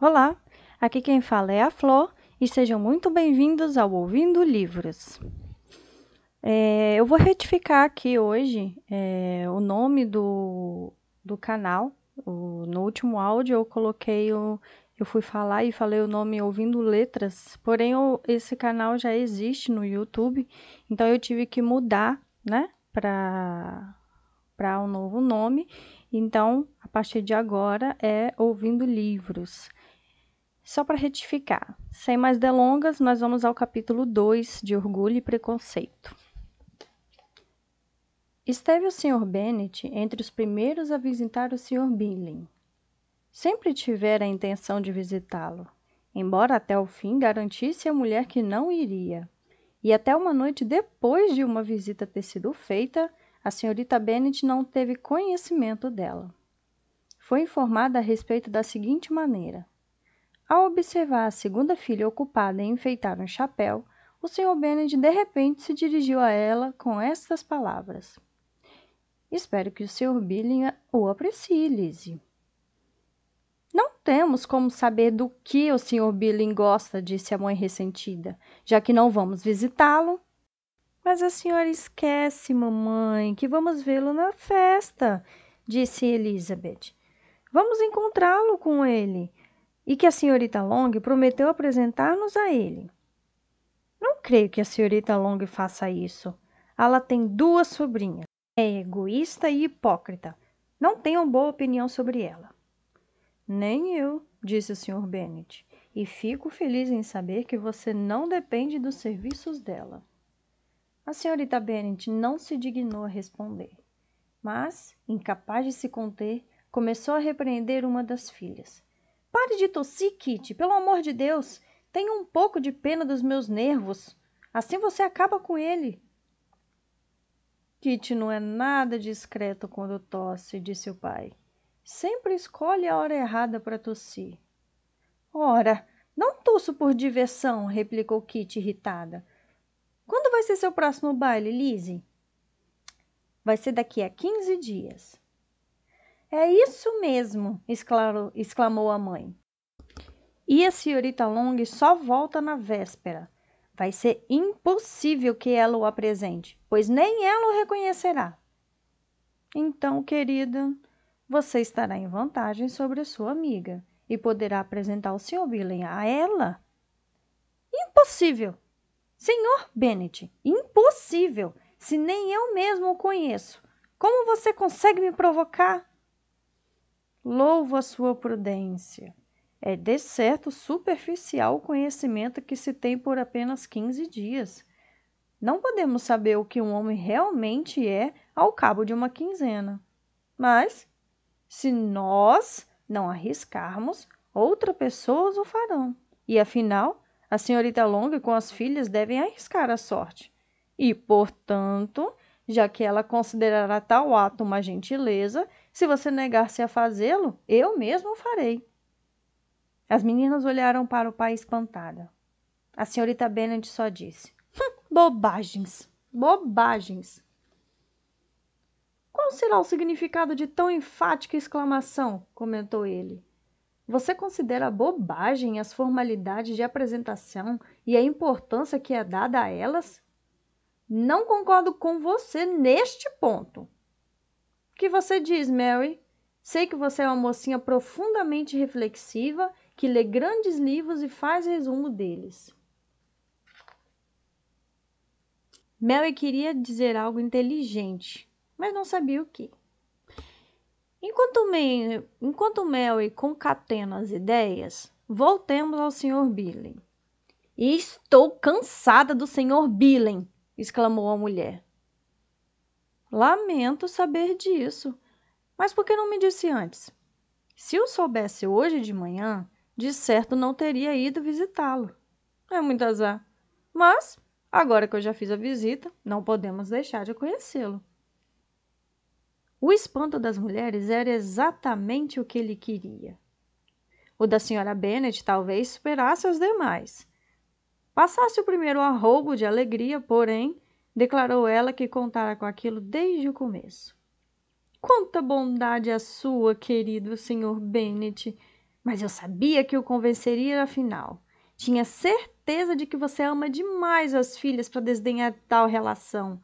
Olá, aqui quem fala é a Flor e sejam muito bem-vindos ao Ouvindo Livros. É, eu vou retificar aqui hoje é, o nome do, do canal. O, no último áudio eu coloquei o. Eu fui falar e falei o nome Ouvindo Letras, porém esse canal já existe no YouTube, então eu tive que mudar, né, para um novo nome. Então, a partir de agora é Ouvindo Livros. Só para retificar, sem mais delongas, nós vamos ao capítulo 2 de Orgulho e Preconceito. Esteve o Sr. Bennet entre os primeiros a visitar o Sr. Billing. Sempre tivera a intenção de visitá-lo, embora até o fim garantisse à mulher que não iria. E até uma noite depois de uma visita ter sido feita, a senhorita Bennet não teve conhecimento dela. Foi informada a respeito da seguinte maneira: ao observar a segunda filha ocupada em enfeitar um chapéu, o Sr. Bennet de repente se dirigiu a ela com estas palavras: Espero que o Sr. Billing o aprecie, Lizzie. Não temos como saber do que o Sr. Billing gosta, disse a mãe ressentida, já que não vamos visitá-lo. Mas a senhora esquece, mamãe, que vamos vê-lo na festa, disse Elizabeth. Vamos encontrá-lo com ele e que a senhorita Long prometeu apresentar-nos a ele. Não creio que a senhorita Long faça isso. Ela tem duas sobrinhas. É egoísta e hipócrita. Não tenho boa opinião sobre ela. Nem eu, disse o Sr. Bennet, e fico feliz em saber que você não depende dos serviços dela. A senhorita Bennet não se dignou a responder, mas, incapaz de se conter, começou a repreender uma das filhas. Pare de tossir, Kitty, pelo amor de Deus. Tenha um pouco de pena dos meus nervos. Assim você acaba com ele. Kitty não é nada discreto quando tosse, disse o pai. Sempre escolhe a hora errada para tossir. Ora, não tosso por diversão, replicou Kitty irritada. Quando vai ser seu próximo baile, Lizzie? Vai ser daqui a quinze dias. É isso mesmo, exclamou a mãe. E a senhorita Long só volta na véspera. Vai ser impossível que ela o apresente, pois nem ela o reconhecerá. Então, querida, você estará em vantagem sobre sua amiga e poderá apresentar o Sr. Billing a ela. Impossível! Senhor Bennet, impossível! Se nem eu mesmo o conheço. Como você consegue me provocar? Louvo a sua prudência. É de certo superficial o conhecimento que se tem por apenas 15 dias. Não podemos saber o que um homem realmente é ao cabo de uma quinzena. Mas, se nós não arriscarmos, outras pessoas o farão. E afinal, a senhorita Long com as filhas devem arriscar a sorte. E, portanto, já que ela considerará tal ato uma gentileza, se você negar-se a fazê-lo, eu mesmo o farei. As meninas olharam para o pai espantada. A senhorita Bennet só disse: hum, Bobagens, bobagens. Qual será o significado de tão enfática exclamação? comentou ele. Você considera bobagem as formalidades de apresentação e a importância que é dada a elas? Não concordo com você neste ponto que você diz, Mary? Sei que você é uma mocinha profundamente reflexiva que lê grandes livros e faz resumo deles. Mary queria dizer algo inteligente, mas não sabia o que. Enquanto, Mary, enquanto Mary concatena as ideias, voltemos ao Sr. Billing. Estou cansada do Sr. Billing, exclamou a mulher. Lamento saber disso. Mas por que não me disse antes? Se eu soubesse hoje de manhã, de certo não teria ido visitá-lo. É muito azar. Mas, agora que eu já fiz a visita, não podemos deixar de conhecê-lo. O espanto das mulheres era exatamente o que ele queria. O da senhora Bennet talvez superasse os demais. Passasse o primeiro arrobo de alegria, porém, declarou ela que contara com aquilo desde o começo. Quanta bondade a sua, querido Sr. Bennet! Mas eu sabia que o convenceria afinal. Tinha certeza de que você ama demais as filhas para desdenhar tal relação.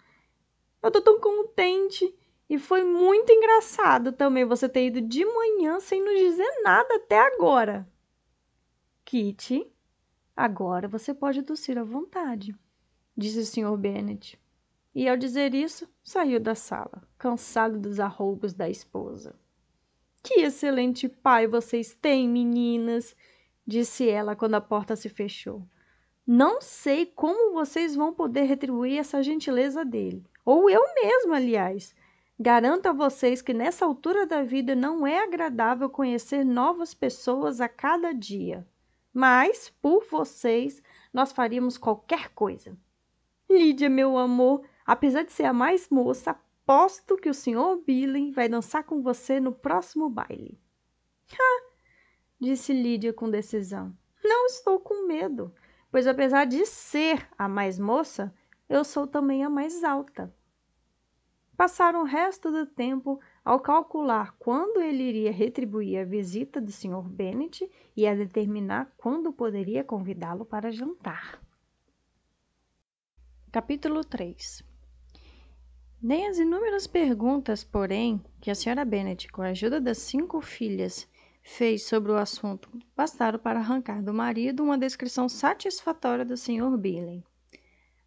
Eu tô tão contente. E foi muito engraçado também você ter ido de manhã sem nos dizer nada até agora. Kitty, agora você pode tossir à vontade, disse o Sr. Bennet. E ao dizer isso, saiu da sala, cansado dos arroubos da esposa. Que excelente pai vocês têm, meninas! disse ela quando a porta se fechou. Não sei como vocês vão poder retribuir essa gentileza dele. Ou eu mesma, aliás. Garanto a vocês que nessa altura da vida não é agradável conhecer novas pessoas a cada dia. Mas, por vocês, nós faríamos qualquer coisa. Lídia, meu amor, apesar de ser a mais moça, aposto que o Sr. Billing vai dançar com você no próximo baile. Ah, disse Lídia com decisão. Não estou com medo, pois apesar de ser a mais moça, eu sou também a mais alta. Passaram o resto do tempo ao calcular quando ele iria retribuir a visita do Sr. Bennet e a determinar quando poderia convidá-lo para jantar. Capítulo 3 Nem as inúmeras perguntas, porém, que a Sra. Bennet, com a ajuda das cinco filhas, fez sobre o assunto bastaram para arrancar do marido uma descrição satisfatória do Sr. Billing.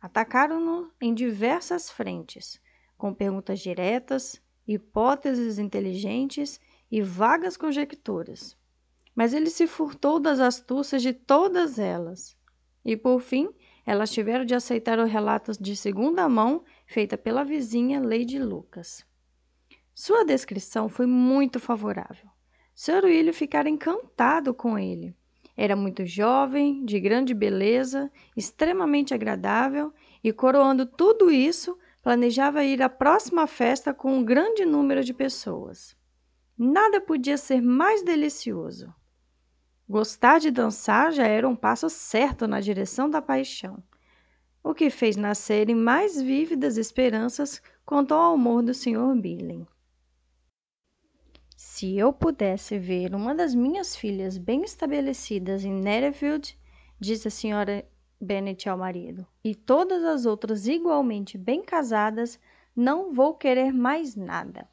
Atacaram-no em diversas frentes, com perguntas diretas, hipóteses inteligentes e vagas conjecturas. Mas ele se furtou das astúcias de todas elas. E por fim, elas tiveram de aceitar o relato de segunda mão feita pela vizinha Lady Lucas. Sua descrição foi muito favorável. Sr. William ficara encantado com ele. Era muito jovem, de grande beleza, extremamente agradável e, coroando tudo isso, planejava ir à próxima festa com um grande número de pessoas. Nada podia ser mais delicioso. Gostar de dançar já era um passo certo na direção da paixão, o que fez nascerem mais vívidas esperanças quanto ao amor do Sr. Billing. Se eu pudesse ver uma das minhas filhas bem estabelecidas em Netherfield, disse a senhora Bennet ao marido, e todas as outras igualmente bem casadas, não vou querer mais nada.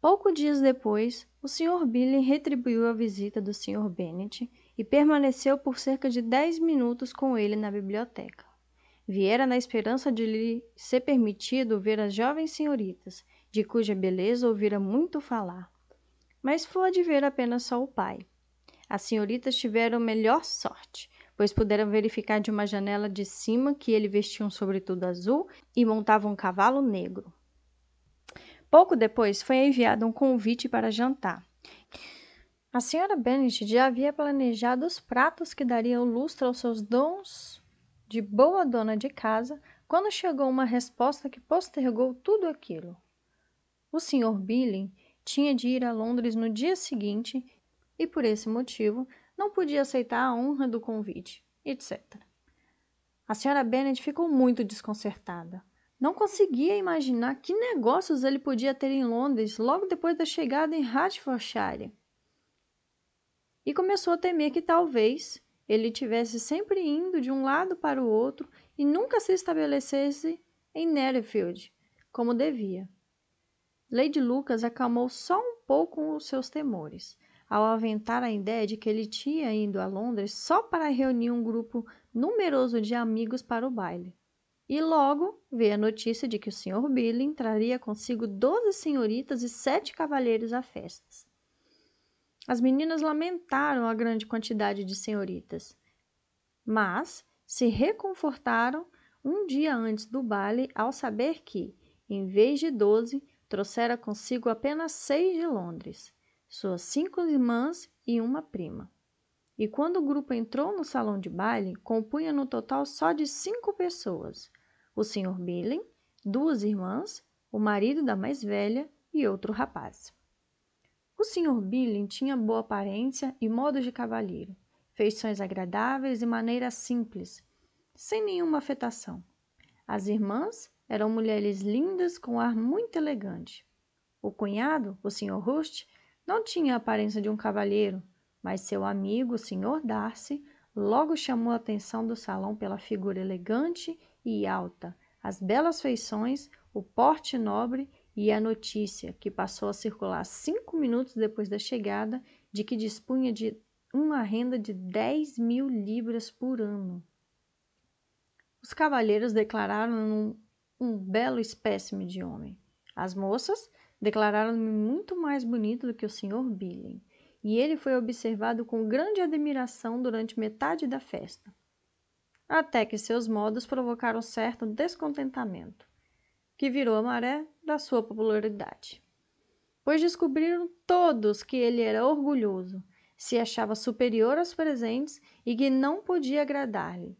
Poucos dias depois, o Sr. Billy retribuiu a visita do Sr. Bennet e permaneceu por cerca de dez minutos com ele na biblioteca. Viera na esperança de lhe ser permitido ver as jovens senhoritas de cuja beleza ouvira muito falar. Mas foi de ver apenas só o pai. As senhoritas tiveram melhor sorte, pois puderam verificar de uma janela de cima que ele vestia um sobretudo azul e montava um cavalo negro. Pouco depois foi enviado um convite para jantar. A senhora Bennet já havia planejado os pratos que dariam lustre aos seus dons de boa dona de casa quando chegou uma resposta que postergou tudo aquilo. O Sr. Billing tinha de ir a Londres no dia seguinte e, por esse motivo, não podia aceitar a honra do convite, etc. A Sra. Bennet ficou muito desconcertada. Não conseguia imaginar que negócios ele podia ter em Londres logo depois da chegada em Hertfordshire. E começou a temer que talvez ele tivesse sempre indo de um lado para o outro e nunca se estabelecesse em Netherfield, como devia. Lady Lucas acalmou só um pouco os seus temores, ao aventar a ideia de que ele tinha ido a Londres só para reunir um grupo numeroso de amigos para o baile. E logo veio a notícia de que o Sr. Billing traria consigo doze senhoritas e sete cavalheiros à festa. As meninas lamentaram a grande quantidade de senhoritas, mas se reconfortaram um dia antes do baile ao saber que, em vez de doze, trouxera consigo apenas seis de Londres, suas cinco irmãs e uma prima. E quando o grupo entrou no salão de baile, compunha no total só de cinco pessoas: o Sr. Billing, duas irmãs, o marido da mais velha e outro rapaz. O Sr. Billing tinha boa aparência e modos de cavalheiro, feições agradáveis e maneira simples, sem nenhuma afetação. As irmãs eram mulheres lindas com ar muito elegante. O cunhado, o Sr. Rust, Não tinha a aparência de um cavalheiro, mas seu amigo, o Sr. Darcy, logo chamou a atenção do salão pela figura elegante e alta, as belas feições, o porte nobre e a notícia, que passou a circular cinco minutos depois da chegada, de que dispunha de uma renda de 10 mil libras por ano. Os cavalheiros declararam um, um belo espécime de homem. As moças declararam-me muito mais bonito do que o Sr. Billing, e ele foi observado com grande admiração durante metade da festa, até que seus modos provocaram certo descontentamento, que virou a maré da sua popularidade. Pois descobriram todos que ele era orgulhoso, se achava superior aos presentes e que não podia agradar-lhe.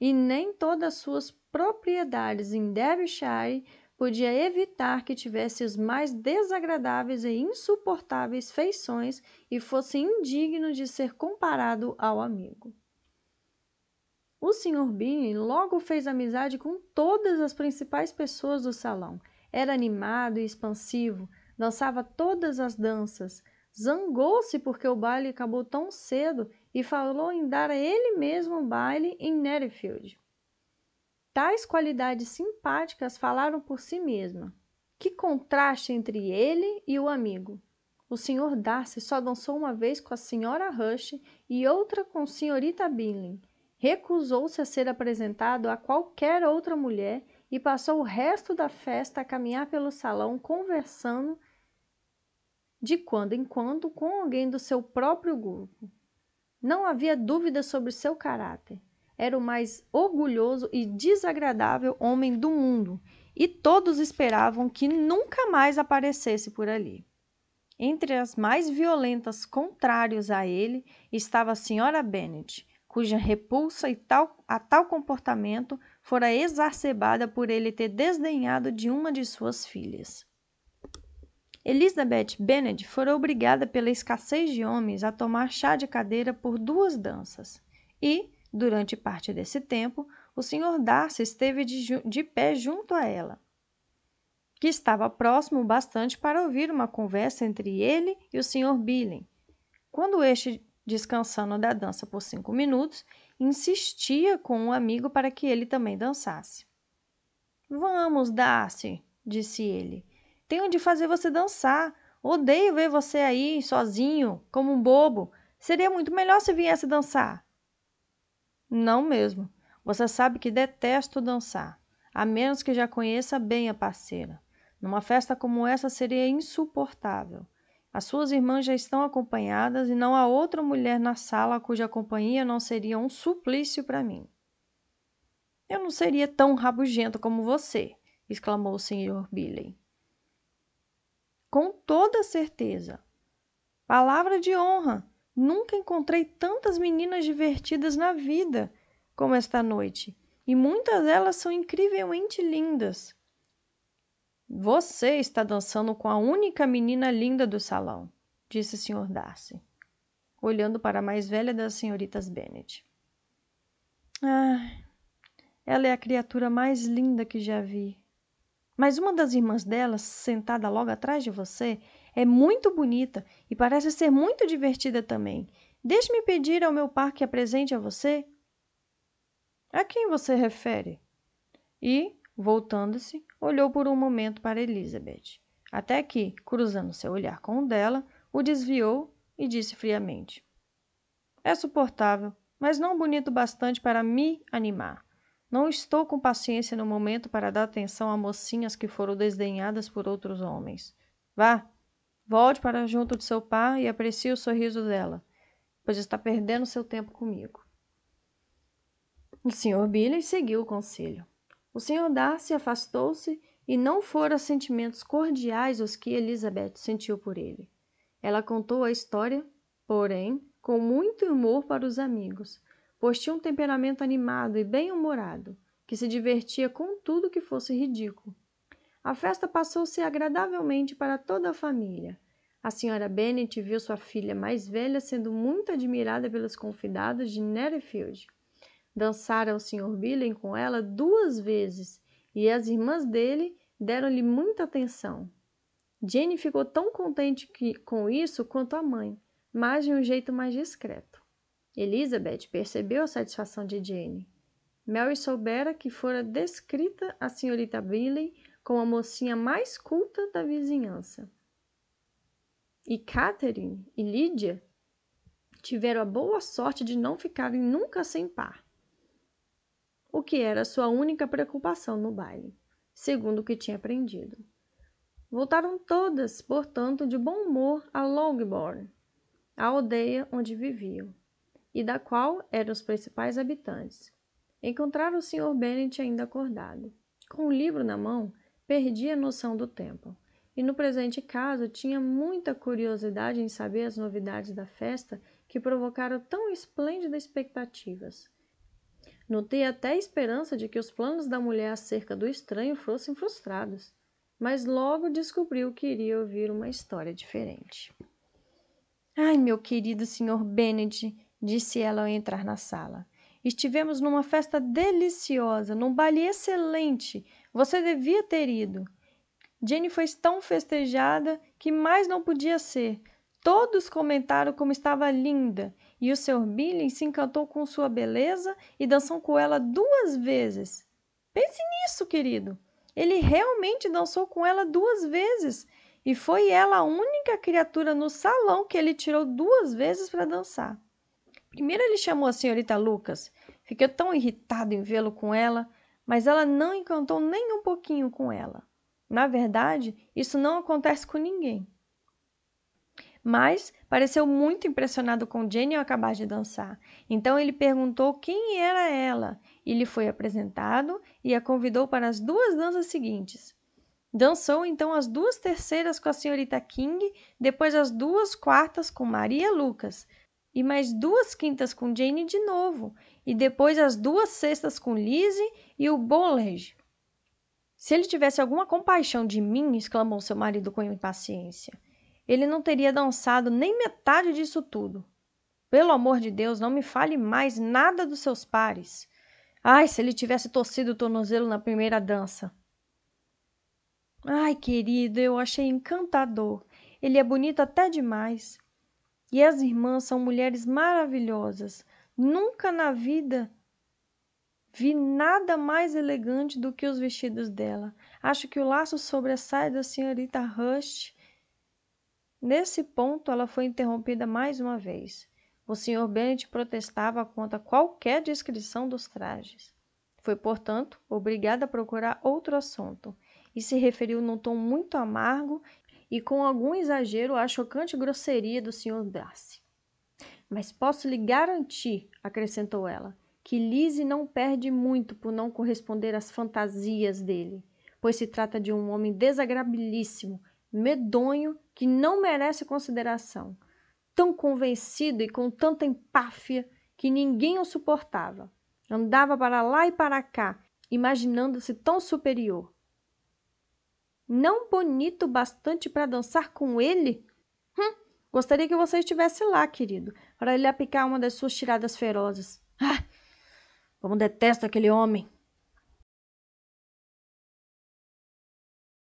E nem todas suas propriedades em Derbyshire podia evitar que tivesse os mais desagradáveis e insuportáveis feições e fosse indigno de ser comparado ao amigo. O Sr. Bingley logo fez amizade com todas as principais pessoas do salão. Era animado e expansivo, dançava todas as danças, zangou-se porque o baile acabou tão cedo e falou em dar a ele mesmo um baile em Netherfield. Tais qualidades simpáticas falaram por si mesma. Que contraste entre ele e o amigo! O Sr. Darcy só dançou uma vez com a Sra. Rush e outra com a Srta Bingley. Recusou-se a ser apresentado a qualquer outra mulher e passou o resto da festa a caminhar pelo salão conversando de quando em quando com alguém do seu próprio grupo. Não havia dúvida sobre seu caráter era o mais orgulhoso e desagradável homem do mundo, e todos esperavam que nunca mais aparecesse por ali. Entre as mais violentas contrários a ele estava a senhora Bennet, cuja repulsa tal, a tal comportamento fora exacerbada por ele ter desdenhado de uma de suas filhas. Elizabeth Bennet fora obrigada pela escassez de homens a tomar chá de cadeira por duas danças, e, Durante parte desse tempo, o Sr. Darcy esteve de, de pé junto a ela, que estava próximo bastante para ouvir uma conversa entre ele e o Sr. Billing. Quando este, descansando da dança por cinco minutos, insistia com um amigo para que ele também dançasse. Vamos, Darcy, disse ele. Tenho de fazer você dançar. Odeio ver você aí, sozinho, como um bobo. Seria muito melhor se viesse dançar. Não mesmo. Você sabe que detesto dançar, a menos que já conheça bem a parceira. Numa festa como essa seria insuportável. As suas irmãs já estão acompanhadas e não há outra mulher na sala cuja companhia não seria um suplício para mim. Eu não seria tão rabugento como você, exclamou o Sr. Billy. Com toda certeza. Palavra de honra. Nunca encontrei tantas meninas divertidas na vida como esta noite, e muitas delas são incrivelmente lindas. Você está dançando com a única menina linda do salão, disse o Sr. Darcy, olhando para a mais velha das senhoritas Bennet. Ah, ela é a criatura mais linda que já vi. Mas uma das irmãs delas, sentada logo atrás de você, é muito bonita e parece ser muito divertida também. Deixe-me pedir ao meu par que apresente a você. A quem você refere? E, voltando-se, olhou por um momento para Elizabeth, até que, cruzando seu olhar com o dela, o desviou e disse friamente: É suportável, mas não bonito bastante para me animar. Não estou com paciência no momento para dar atenção a mocinhas que foram desdenhadas por outros homens. Vá, Volte para junto de seu pai e aprecie o sorriso dela, pois está perdendo seu tempo comigo. O Sr. Billy seguiu o conselho. O Sr. Darcy afastou-se e não foram sentimentos cordiais os que Elizabeth sentiu por ele. Ela contou a história, porém, com muito humor para os amigos, pois tinha um temperamento animado e bem-humorado, que se divertia com tudo que fosse ridículo. A festa passou-se agradavelmente para toda a família. A senhora Bennet viu sua filha mais velha sendo muito admirada pelos convidados de Netherfield. Dançara o Sr. Billen com ela duas vezes e as irmãs dele deram-lhe muita atenção. Jenny ficou tão contente que, com isso quanto a mãe, mas de um jeito mais discreto. Elizabeth percebeu a satisfação de Jenny. Mary soubera que fora descrita a senhorita Bingley como a mocinha mais culta da vizinhança. E Catherine e Lydia tiveram a boa sorte de não ficarem nunca sem par, o que era sua única preocupação no baile, segundo o que tinha aprendido. Voltaram todas, portanto, de bom humor a Longbourn, a aldeia onde viviam, e da qual eram os principais habitantes. Encontraram o Sr. Bennet ainda acordado. Com o livro na mão, perdia a noção do tempo e no presente caso tinha muita curiosidade em saber as novidades da festa que provocaram tão esplêndidas expectativas. Notei até a esperança de que os planos da mulher acerca do estranho fossem frustrados, mas logo descobriu que iria ouvir uma história diferente. Ai, meu querido Sr. Bennet, disse ela ao entrar na sala. Estivemos numa festa deliciosa, num baile excelente. Você devia ter ido. Jenny foi tão festejada que mais não podia ser. Todos comentaram como estava linda e o Sr. Billy se encantou com sua beleza e dançou com ela duas vezes. Pense nisso, querido. Ele realmente dançou com ela duas vezes e foi ela a única criatura no salão que ele tirou duas vezes para dançar. Primeiro ele chamou a senhorita Lucas. Fiquei tão irritado em vê-lo com ela, mas ela não encantou nem um pouquinho com ela. Na verdade, isso não acontece com ninguém. Mas pareceu muito impressionado com Jenny ao acabar de dançar. Então ele perguntou quem era ela e lhe foi apresentado e a convidou para as duas danças seguintes. Dançou então as duas terceiras com a senhorita King, depois as duas quartas com Maria Lucas, e mais duas quintas com Jane de novo, e depois as duas sextas com Lizzie e o Bollege. Se ele tivesse alguma compaixão de mim, exclamou seu marido com impaciência, ele não teria dançado nem metade disso tudo. Pelo amor de Deus, não me fale mais nada dos seus pares. Ai, se ele tivesse torcido o tornozelo na primeira dança. Ai, querido, eu achei encantador. Ele é bonito até demais. E as irmãs são mulheres maravilhosas. Nunca na vida Vi nada mais elegante do que os vestidos dela. Acho que o laço sobre a saia da senhorita Rush. Nesse ponto, ela foi interrompida mais uma vez. O Sr. Bennet protestava contra qualquer descrição dos trajes. Foi, portanto, obrigada a procurar outro assunto e se referiu num tom muito amargo e com algum exagero à chocante grosseria do Sr. Darcy. Mas posso lhe garantir, acrescentou ela, que Lise não perde muito por não corresponder às fantasias dele, pois se trata de um homem desagrabilíssimo, medonho, que não merece consideração, tão convencido e com tanta empáfia que ninguém o suportava. Andava para lá e para cá, imaginando-se tão superior. Não bonito bastante para dançar com ele? Hum, gostaria que você estivesse lá, querido, para lhe aplicar uma das suas tiradas ferozes. Ah, como detesto aquele homem!